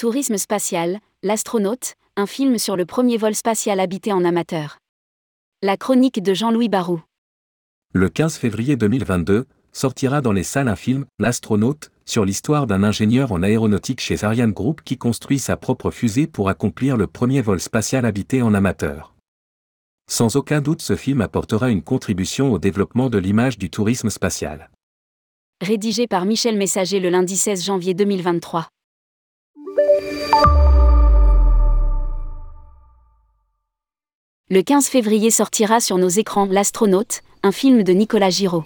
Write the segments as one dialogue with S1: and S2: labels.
S1: Tourisme spatial, L'astronaute, un film sur le premier vol spatial habité en amateur. La chronique de Jean-Louis Barou.
S2: Le 15 février 2022, sortira dans les salles un film, L'astronaute, sur l'histoire d'un ingénieur en aéronautique chez Ariane Group qui construit sa propre fusée pour accomplir le premier vol spatial habité en amateur. Sans aucun doute ce film apportera une contribution au développement de l'image du tourisme spatial.
S1: Rédigé par Michel Messager le lundi 16 janvier 2023. Le 15 février sortira sur nos écrans L'astronaute, un film de Nicolas Giraud.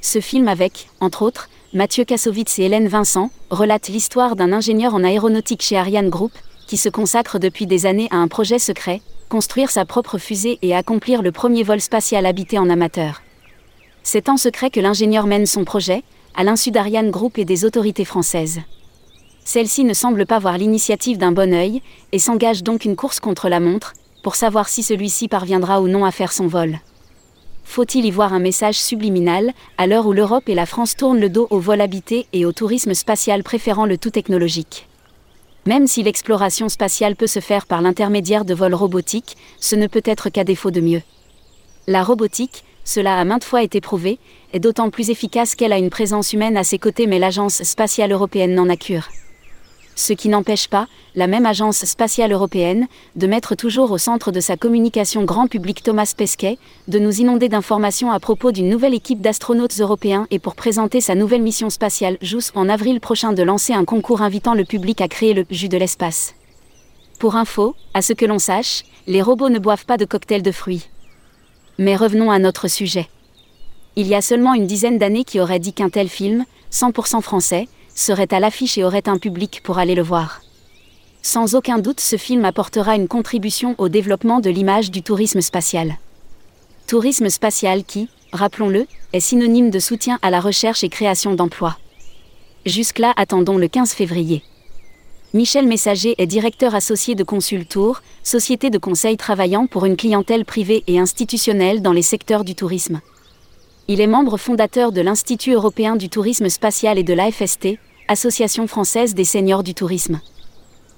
S1: Ce film avec, entre autres, Mathieu Kassovitz et Hélène Vincent, relate l'histoire d'un ingénieur en aéronautique chez Ariane Group, qui se consacre depuis des années à un projet secret, construire sa propre fusée et accomplir le premier vol spatial habité en amateur. C'est en secret que l'ingénieur mène son projet, à l'insu d'Ariane Group et des autorités françaises. Celle-ci ne semble pas voir l'initiative d'un bon œil, et s'engage donc une course contre la montre, pour savoir si celui-ci parviendra ou non à faire son vol. Faut-il y voir un message subliminal, à l'heure où l'Europe et la France tournent le dos au vol habité et au tourisme spatial préférant le tout technologique? Même si l'exploration spatiale peut se faire par l'intermédiaire de vols robotiques, ce ne peut être qu'à défaut de mieux. La robotique, cela a maintes fois été prouvé, est d'autant plus efficace qu'elle a une présence humaine à ses côtés mais l'Agence spatiale européenne n'en a cure ce qui n'empêche pas, la même agence spatiale européenne, de mettre toujours au centre de sa communication grand public Thomas Pesquet, de nous inonder d'informations à propos d'une nouvelle équipe d'astronautes européens et pour présenter sa nouvelle mission spatiale JUS en avril prochain de lancer un concours invitant le public à créer le jus de l'espace. Pour info, à ce que l'on sache, les robots ne boivent pas de cocktail de fruits. Mais revenons à notre sujet. Il y a seulement une dizaine d'années qui aurait dit qu'un tel film, 100% français, serait à l'affiche et aurait un public pour aller le voir. Sans aucun doute, ce film apportera une contribution au développement de l'image du tourisme spatial. Tourisme spatial qui, rappelons-le, est synonyme de soutien à la recherche et création d'emplois. Jusque-là, attendons le 15 février. Michel Messager est directeur associé de Consultour, société de conseil travaillant pour une clientèle privée et institutionnelle dans les secteurs du tourisme. Il est membre fondateur de l'Institut européen du tourisme spatial et de l'AFST, Association française des seniors du tourisme.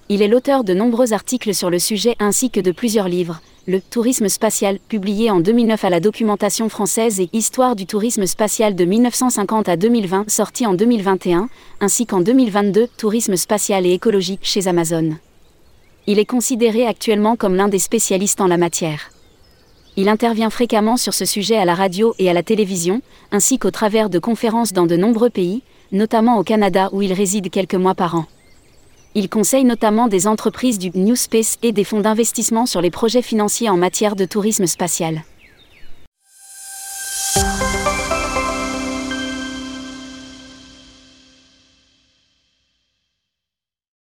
S1: Il est l'auteur de nombreux articles sur le sujet ainsi que de plusieurs livres, Le Tourisme spatial, publié en 2009 à la documentation française et Histoire du tourisme spatial de 1950 à 2020, sorti en 2021, ainsi qu'en 2022, Tourisme spatial et écologique chez Amazon. Il est considéré actuellement comme l'un des spécialistes en la matière. Il intervient fréquemment sur ce sujet à la radio et à la télévision, ainsi qu'au travers de conférences dans de nombreux pays, notamment au Canada où il réside quelques mois par an. Il conseille notamment des entreprises du New Space et des fonds d'investissement sur les projets financiers en matière de tourisme spatial.